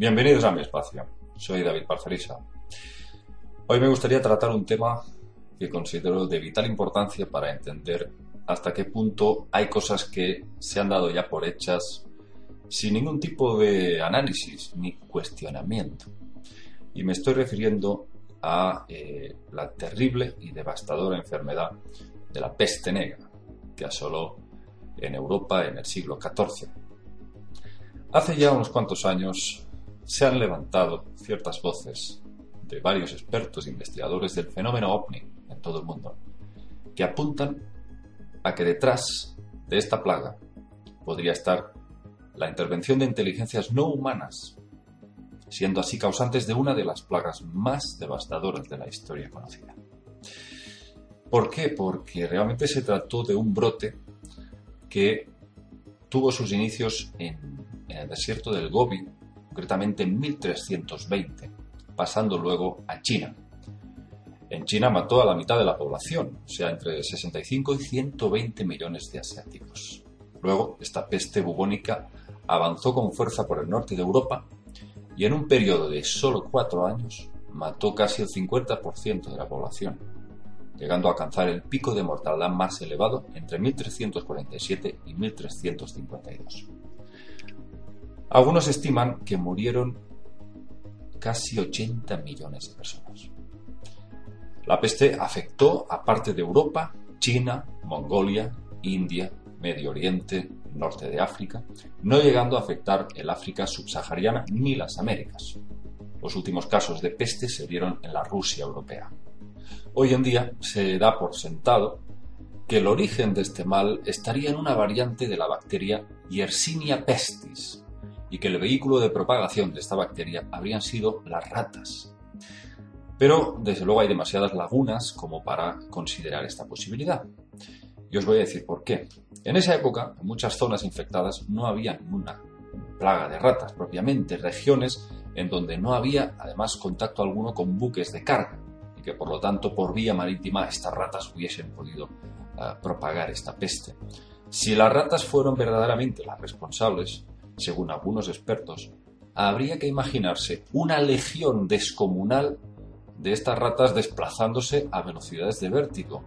Bienvenidos a mi espacio. Soy David Parcerisa. Hoy me gustaría tratar un tema que considero de vital importancia para entender hasta qué punto hay cosas que se han dado ya por hechas sin ningún tipo de análisis ni cuestionamiento. Y me estoy refiriendo a eh, la terrible y devastadora enfermedad de la peste negra que asoló en Europa en el siglo XIV. Hace ya unos cuantos años se han levantado ciertas voces de varios expertos e investigadores del fenómeno ovni en todo el mundo que apuntan a que detrás de esta plaga podría estar la intervención de inteligencias no humanas, siendo así causantes de una de las plagas más devastadoras de la historia conocida. ¿Por qué? Porque realmente se trató de un brote que tuvo sus inicios en, el desierto del Gobi, concretamente en 1320, pasando luego a China. En China mató a la mitad de la población, o sea, entre 65 y 120 millones de asiáticos. Luego, esta peste bubónica avanzó con fuerza por el norte de Europa y en un periodo de solo cuatro años mató casi el 50% de la población llegando a alcanzar el pico de mortalidad más elevado entre 1347 y 1352. Algunos estiman que murieron casi 80 millones de personas. La peste afectó a parte de Europa, China, Mongolia, India, Medio Oriente, norte de África, no llegando a afectar el África subsahariana ni las Américas. Los últimos casos de peste se dieron en la Rusia europea. Hoy en día se da por sentado que el origen de este mal estaría en una variante de la bacteria Yersinia pestis y que el vehículo de propagación de esta bacteria habrían sido las ratas. Pero desde luego hay demasiadas lagunas como para considerar esta posibilidad. Y os voy a decir por qué. En esa época, en muchas zonas infectadas no había ninguna plaga de ratas propiamente, regiones en donde no había además contacto alguno con buques de carga y que por lo tanto por vía marítima estas ratas hubiesen podido eh, propagar esta peste. Si las ratas fueron verdaderamente las responsables, según algunos expertos, habría que imaginarse una legión descomunal de estas ratas desplazándose a velocidades de vértigo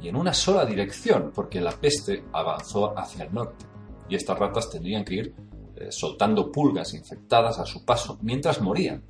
y en una sola dirección, porque la peste avanzó hacia el norte y estas ratas tendrían que ir eh, soltando pulgas infectadas a su paso mientras morían.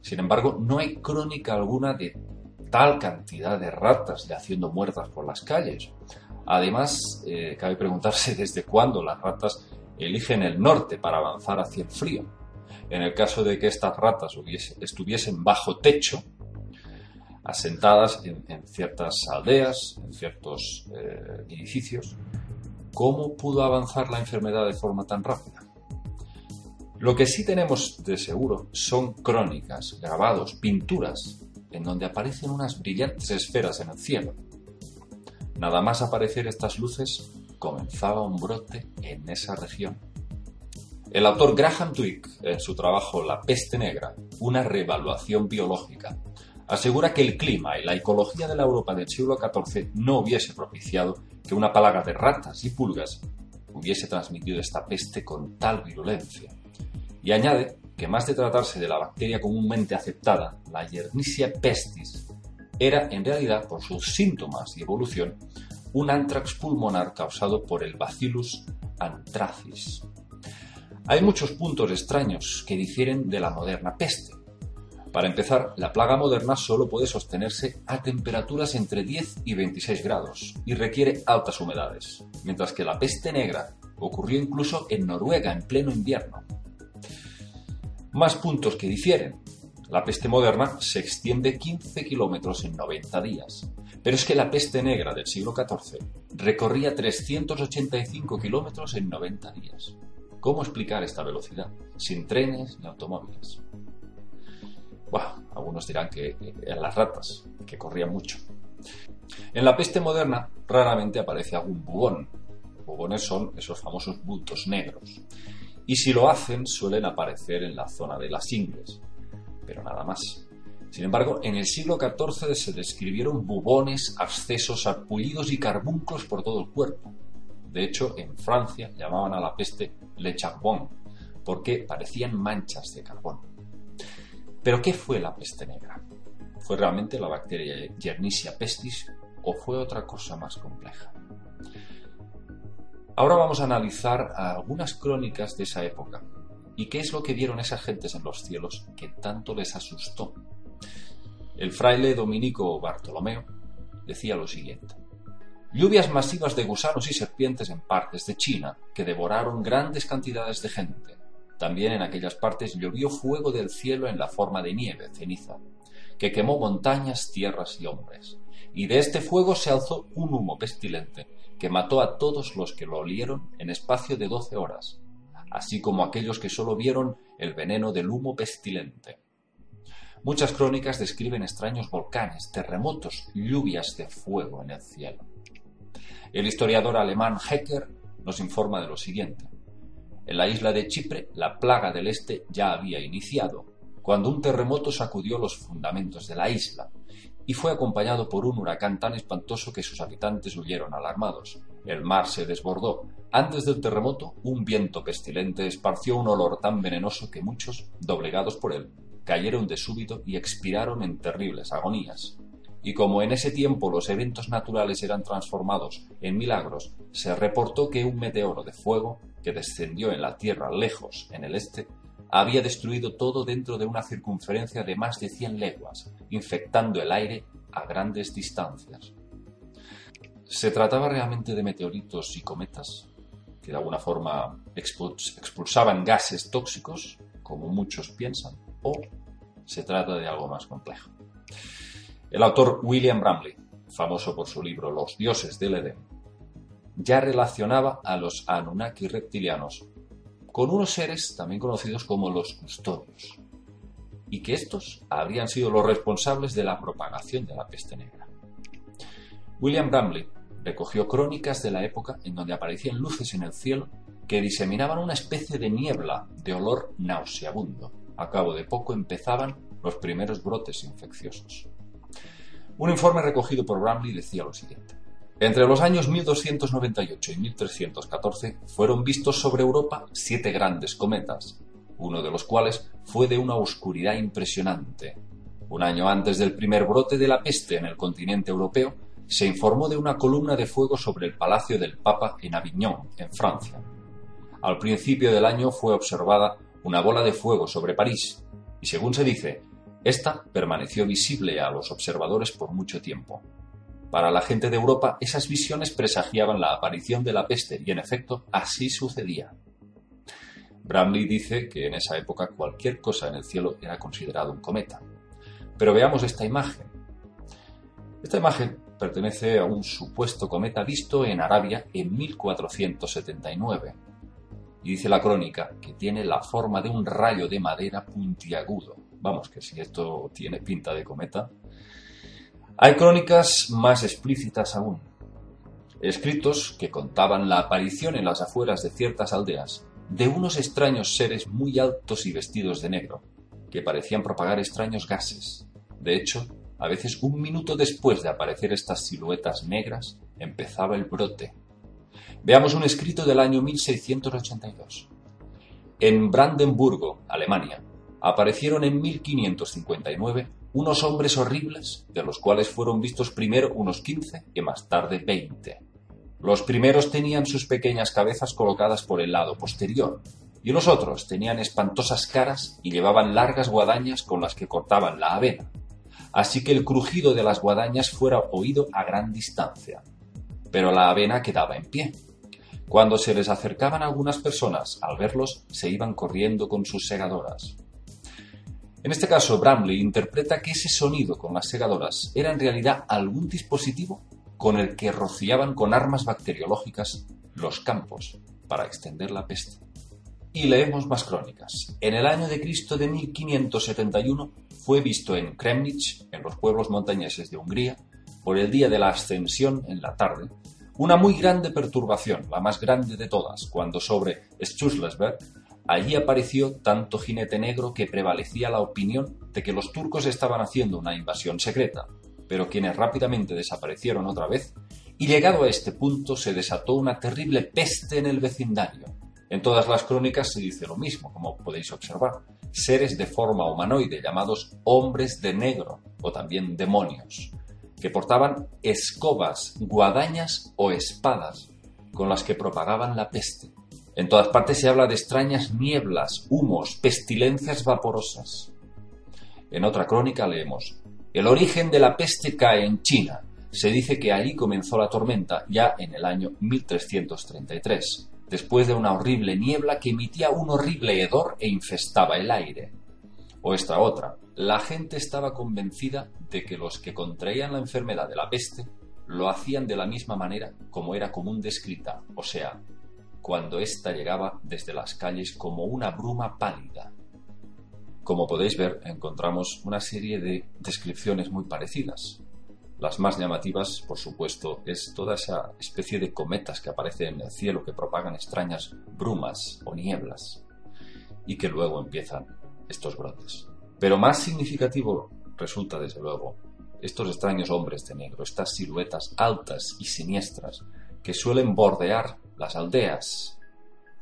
Sin embargo, no hay crónica alguna de tal cantidad de ratas yaciendo muertas por las calles. Además, eh, cabe preguntarse desde cuándo las ratas eligen el norte para avanzar hacia el frío. En el caso de que estas ratas estuviesen bajo techo, asentadas en, ciertas aldeas, en ciertos eh, edificios, ¿cómo pudo avanzar la enfermedad de forma tan rápida? Lo que sí tenemos de seguro son crónicas, grabados, pinturas, en donde aparecen unas brillantes esferas en el cielo. Nada más aparecer estas luces, comenzaba un brote en esa región. El autor Graham Twigg, en su trabajo La peste negra, una reevaluación biológica, asegura que el clima y la ecología de la Europa del siglo XIV no hubiese propiciado que una plaga de ratas y pulgas hubiese transmitido esta peste con tal virulencia. Y añade que más de tratarse de la bacteria comúnmente aceptada, la Yersinia pestis, era en realidad, por sus síntomas y evolución, un antrax pulmonar causado por el Bacillus anthracis. Hay muchos puntos extraños que difieren de la moderna peste. Para empezar, la plaga moderna solo puede sostenerse a temperaturas entre 10 y 26 grados y requiere altas humedades, mientras que la peste negra ocurrió incluso en Noruega en pleno invierno más puntos que difieren. La peste moderna se extiende 15 kilómetros en 90 días, pero es que la peste negra del siglo XIV recorría 385 kilómetros en 90 días. ¿Cómo explicar esta velocidad sin trenes ni automóviles? Bueno, algunos dirán que eran las ratas, que corrían mucho. En la peste moderna raramente aparece algún bubón. Bubones son esos famosos bultos negros y si lo hacen suelen aparecer en la zona de las ingles, pero nada más. Sin embargo, en el siglo XIV se describieron bubones, abscesos, arpullidos y carbunclos por todo el cuerpo. De hecho, en Francia llamaban a la peste le charbon, porque parecían manchas de carbón. Pero ¿qué fue la peste negra? ¿Fue realmente la bacteria Yernicia pestis o fue otra cosa más compleja? Ahora vamos a analizar algunas crónicas de esa época y qué es lo que vieron esas gentes en los cielos que tanto les asustó. El fraile dominico Bartolomeo decía lo siguiente. Lluvias masivas de gusanos y serpientes en partes de China que devoraron grandes cantidades de gente. También en aquellas partes llovió fuego del cielo en la forma de nieve, ceniza, que quemó montañas, tierras y hombres. Y de este fuego se alzó un humo pestilente que mató a todos los que lo olieron en espacio de doce horas, así como aquellos que sólo vieron el veneno del humo pestilente. Muchas crónicas describen extraños volcanes, terremotos, lluvias de fuego en el cielo. El historiador alemán Hecker nos informa de lo siguiente. En la isla de Chipre, la plaga del este ya había iniciado, cuando un terremoto sacudió los fundamentos de la isla, y fue acompañado por un huracán tan espantoso que sus habitantes huyeron alarmados. El mar se desbordó. Antes del terremoto, un viento pestilente esparció un olor tan venenoso que muchos, doblegados por él, cayeron de súbito y expiraron en terribles agonías. Y como en ese tiempo los eventos naturales eran transformados en milagros, se reportó que un meteoro de fuego, que descendió en la Tierra lejos en el este, había destruido todo dentro de una circunferencia de más de 100 leguas, infectando el aire a grandes distancias. ¿Se trataba realmente de meteoritos y cometas que de alguna forma expulsaban gases tóxicos, como muchos piensan, o se trata de algo más complejo? El autor William Bramley, famoso por su libro Los dioses del Edén, ya relacionaba a los Anunnaki reptilianos con unos seres también conocidos como los custodios, y que estos habrían sido los responsables de la propagación de la peste negra. William Bramley recogió crónicas de la época en donde aparecían luces en el cielo que diseminaban una especie de niebla de olor nauseabundo. A cabo de poco empezaban los primeros brotes infecciosos. Un informe recogido por Bramley decía lo siguiente. Entre los años 1298 y 1314 fueron vistos sobre Europa siete grandes cometas, uno de los cuales fue de una oscuridad impresionante. Un año antes del primer brote de la peste en el continente europeo, se informó de una columna de fuego sobre el palacio del Papa en Avignon, en Francia. Al principio del año fue observada una bola de fuego sobre París, y según se dice, esta permaneció visible a los observadores por mucho tiempo. Para la gente de Europa, esas visiones presagiaban la aparición de la peste y, en efecto, así sucedía. Bramley dice que en esa época cualquier cosa en el cielo era considerado un cometa. Pero veamos esta imagen. Esta imagen pertenece a un supuesto cometa visto en Arabia en 1479. Y dice la crónica que tiene la forma de un rayo de madera puntiagudo. Vamos, que si esto tiene pinta de cometa, hay crónicas más explícitas aún, escritos que contaban la aparición en las afueras de ciertas aldeas de unos extraños seres muy altos y vestidos de negro, que parecían propagar extraños gases. De hecho, a veces un minuto después de aparecer estas siluetas negras, empezaba el brote. Veamos un escrito del año 1682. En Brandenburgo, Alemania, aparecieron en 1559 unos hombres horribles, de los cuales fueron vistos primero unos quince y más tarde veinte. Los primeros tenían sus pequeñas cabezas colocadas por el lado posterior, y los otros tenían espantosas caras y llevaban largas guadañas con las que cortaban la avena, así que el crujido de las guadañas fuera oído a gran distancia. Pero la avena quedaba en pie. Cuando se les acercaban algunas personas, al verlos, se iban corriendo con sus segadoras. En este caso, Bramley interpreta que ese sonido con las segadoras era en realidad algún dispositivo con el que rociaban con armas bacteriológicas los campos para extender la peste. Y leemos más crónicas. En el año de Cristo de 1571 fue visto en Kremnitz, en los pueblos montañeses de Hungría, por el día de la ascensión en la tarde, una muy grande perturbación, la más grande de todas, cuando sobre Schusselsberg Allí apareció tanto jinete negro que prevalecía la opinión de que los turcos estaban haciendo una invasión secreta, pero quienes rápidamente desaparecieron otra vez, y llegado a este punto se desató una terrible peste en el vecindario, En todas las crónicas se dice lo mismo, como podéis observar. Seres de forma humanoide llamados hombres de negro o también demonios, que portaban escobas, guadañas o espadas con las que propagaban la peste. En todas partes se habla de extrañas nieblas, humos, pestilencias vaporosas. En otra crónica leemos, el origen de la peste cae en China. Se dice que ahí comenzó la tormenta ya en el año 1333 después de una horrible niebla que emitía un horrible hedor e infestaba el aire. O esta otra, la gente estaba convencida de que los que contraían la enfermedad de la peste lo hacían de la misma manera como era común descrita, o sea, cuando ésta llegaba desde las calles como una bruma pálida. Como podéis ver, encontramos una serie de descripciones muy parecidas, las más llamativas, por supuesto, es toda esa especie de cometas que aparecen en el cielo que propagan extrañas brumas o nieblas y que luego empiezan estos brotes. Pero más significativo resulta, desde luego, estos extraños hombres de negro, estas siluetas altas y siniestras que suelen bordear las aldeas,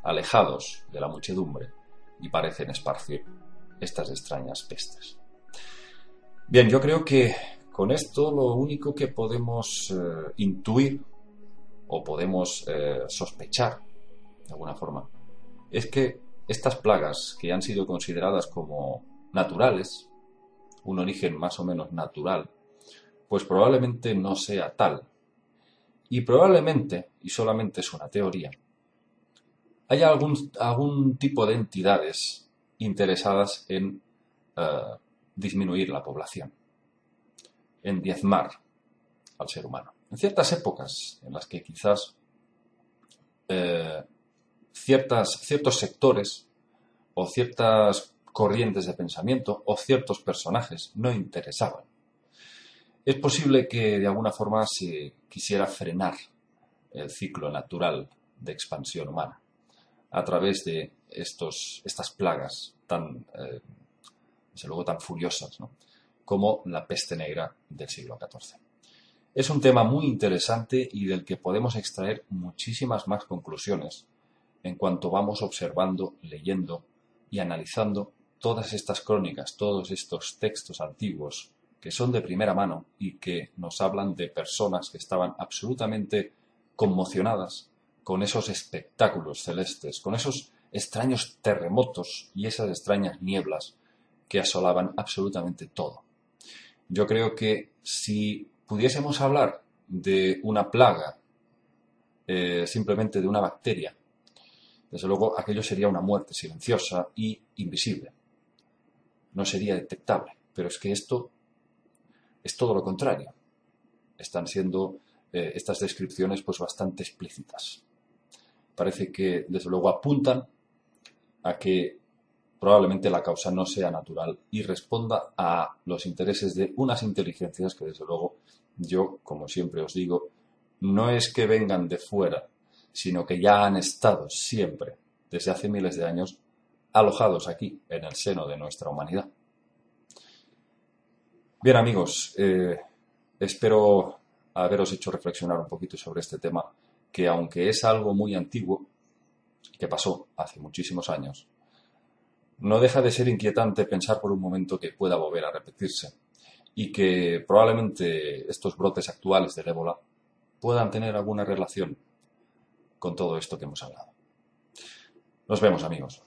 alejados de la muchedumbre, y parecen esparcir estas extrañas pestes. Bien, yo creo que con esto lo único que podemos eh, intuir o podemos eh, sospechar, de alguna forma, es que estas plagas que han sido consideradas como naturales, un origen más o menos natural, pues probablemente no sea tal. Y probablemente, y solamente es una teoría, haya algún, algún tipo de entidades interesadas en eh, disminuir la población en diezmar al ser humano. En ciertas épocas en las que quizás eh, ciertas, ciertos sectores o ciertas corrientes de pensamiento o ciertos personajes no interesaban. Es posible que de alguna forma se quisiera frenar el ciclo natural de expansión humana a través de estos, estas plagas tan, eh, desde luego, tan furiosas, ¿no? como la peste negra del siglo XIV. Es un tema muy interesante y del que podemos extraer muchísimas más conclusiones en cuanto vamos observando, leyendo y analizando todas estas crónicas, todos estos textos antiguos que son de primera mano y que nos hablan de personas que estaban absolutamente conmocionadas con esos espectáculos celestes, con esos extraños terremotos y esas extrañas nieblas que asolaban absolutamente todo. Yo creo que si pudiésemos hablar de una plaga, eh, simplemente de una bacteria, desde luego aquello sería una muerte silenciosa y invisible. No sería detectable. Pero es que esto es todo lo contrario. Están siendo eh, estas descripciones pues bastante explícitas. Parece que desde luego apuntan a que probablemente la causa no sea natural y responda a los intereses de unas inteligencias que desde luego yo, como siempre os digo, no es que vengan de fuera, sino que ya han estado siempre, desde hace miles de años, alojados aquí, en el seno de nuestra humanidad. Bien amigos, eh, espero haberos hecho reflexionar un poquito sobre este tema, que aunque es algo muy antiguo, que pasó hace muchísimos años, no deja de ser inquietante pensar por un momento que pueda volver a repetirse y que probablemente estos brotes actuales del ébola puedan tener alguna relación con todo esto que hemos hablado. Nos vemos amigos.